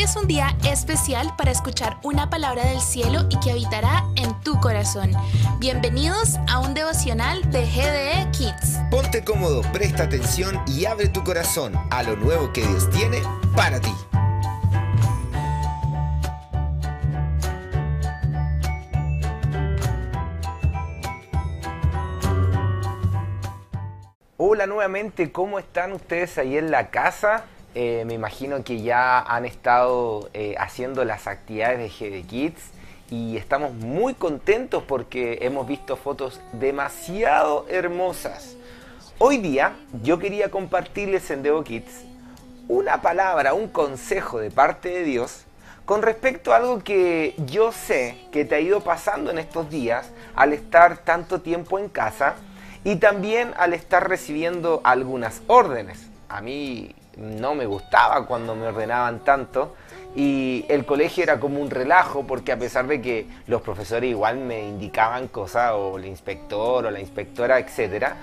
Hoy es un día especial para escuchar una palabra del cielo y que habitará en tu corazón. Bienvenidos a un devocional de GDE Kids. Ponte cómodo, presta atención y abre tu corazón a lo nuevo que Dios tiene para ti. Hola nuevamente, ¿cómo están ustedes ahí en la casa? Eh, me imagino que ya han estado eh, haciendo las actividades de GD Kids y estamos muy contentos porque hemos visto fotos demasiado hermosas. Hoy día yo quería compartirles en Devo Kids una palabra, un consejo de parte de Dios con respecto a algo que yo sé que te ha ido pasando en estos días al estar tanto tiempo en casa y también al estar recibiendo algunas órdenes. A mí no me gustaba cuando me ordenaban tanto y el colegio era como un relajo porque a pesar de que los profesores igual me indicaban cosas o el inspector o la inspectora, etcétera,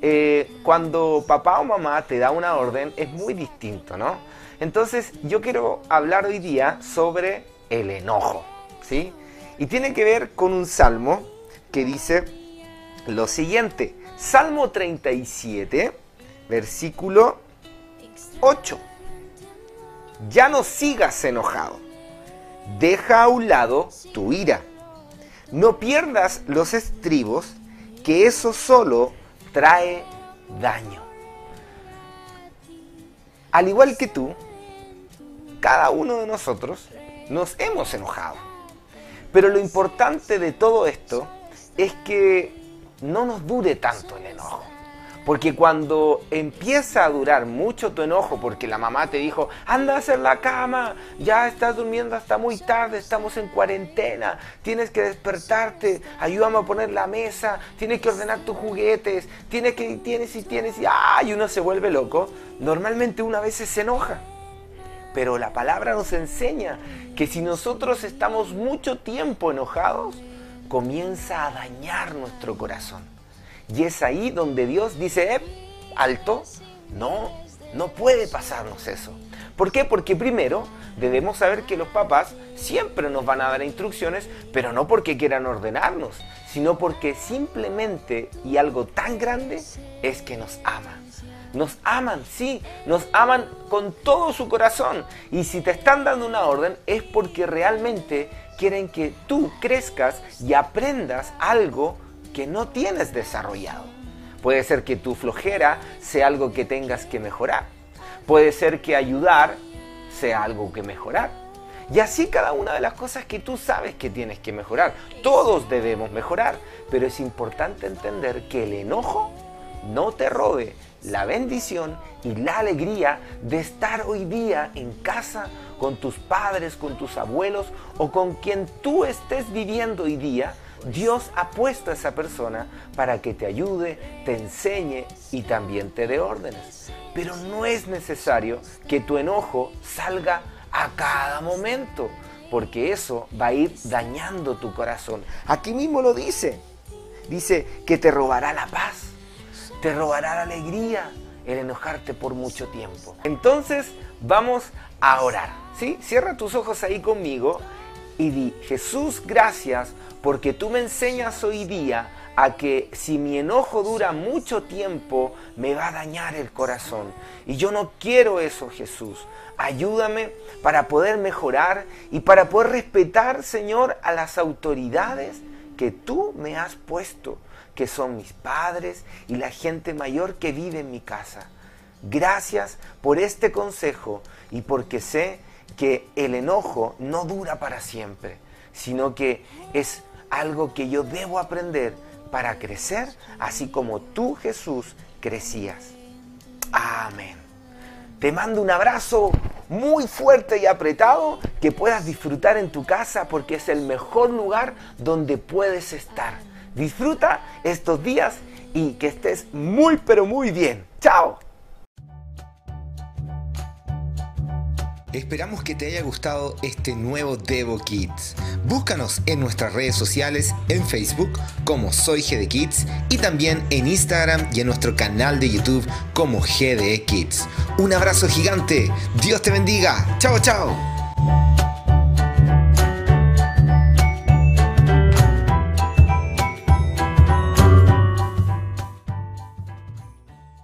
eh, cuando papá o mamá te da una orden es muy distinto, ¿no? Entonces yo quiero hablar hoy día sobre el enojo, ¿sí? Y tiene que ver con un salmo que dice lo siguiente, Salmo 37, versículo 8. Ya no sigas enojado. Deja a un lado tu ira. No pierdas los estribos, que eso solo trae daño. Al igual que tú, cada uno de nosotros nos hemos enojado. Pero lo importante de todo esto es que no nos dure tanto el enojo. Porque cuando empieza a durar mucho tu enojo porque la mamá te dijo, anda a hacer la cama, ya estás durmiendo hasta muy tarde, estamos en cuarentena, tienes que despertarte, ayúdame a poner la mesa, tienes que ordenar tus juguetes, tienes que, tienes y tienes y, ¡ay! uno se vuelve loco, normalmente una vez se enoja. Pero la palabra nos enseña que si nosotros estamos mucho tiempo enojados, comienza a dañar nuestro corazón. Y es ahí donde Dios dice, eh, alto, no, no puede pasarnos eso. ¿Por qué? Porque primero debemos saber que los papás siempre nos van a dar instrucciones, pero no porque quieran ordenarnos, sino porque simplemente y algo tan grande es que nos aman. Nos aman, sí, nos aman con todo su corazón. Y si te están dando una orden es porque realmente quieren que tú crezcas y aprendas algo que no tienes desarrollado. Puede ser que tu flojera sea algo que tengas que mejorar. Puede ser que ayudar sea algo que mejorar. Y así cada una de las cosas que tú sabes que tienes que mejorar. Todos debemos mejorar, pero es importante entender que el enojo no te robe la bendición y la alegría de estar hoy día en casa con tus padres, con tus abuelos o con quien tú estés viviendo hoy día Dios ha puesto a esa persona para que te ayude, te enseñe y también te dé órdenes. Pero no es necesario que tu enojo salga a cada momento, porque eso va a ir dañando tu corazón. Aquí mismo lo dice. Dice que te robará la paz, te robará la alegría el enojarte por mucho tiempo. Entonces vamos a orar. ¿sí? Cierra tus ojos ahí conmigo y di, Jesús, gracias porque tú me enseñas hoy día a que si mi enojo dura mucho tiempo, me va a dañar el corazón. Y yo no quiero eso, Jesús. Ayúdame para poder mejorar y para poder respetar, Señor, a las autoridades que tú me has puesto, que son mis padres y la gente mayor que vive en mi casa. Gracias por este consejo y porque sé que el enojo no dura para siempre, sino que es algo que yo debo aprender para crecer, así como tú Jesús crecías. Amén. Te mando un abrazo muy fuerte y apretado que puedas disfrutar en tu casa porque es el mejor lugar donde puedes estar. Disfruta estos días y que estés muy pero muy bien. Chao. Esperamos que te haya gustado este nuevo Devo Kids. Búscanos en nuestras redes sociales, en Facebook como Soy GD Kids y también en Instagram y en nuestro canal de YouTube como GDE Kids. Un abrazo gigante, Dios te bendiga, chao chao.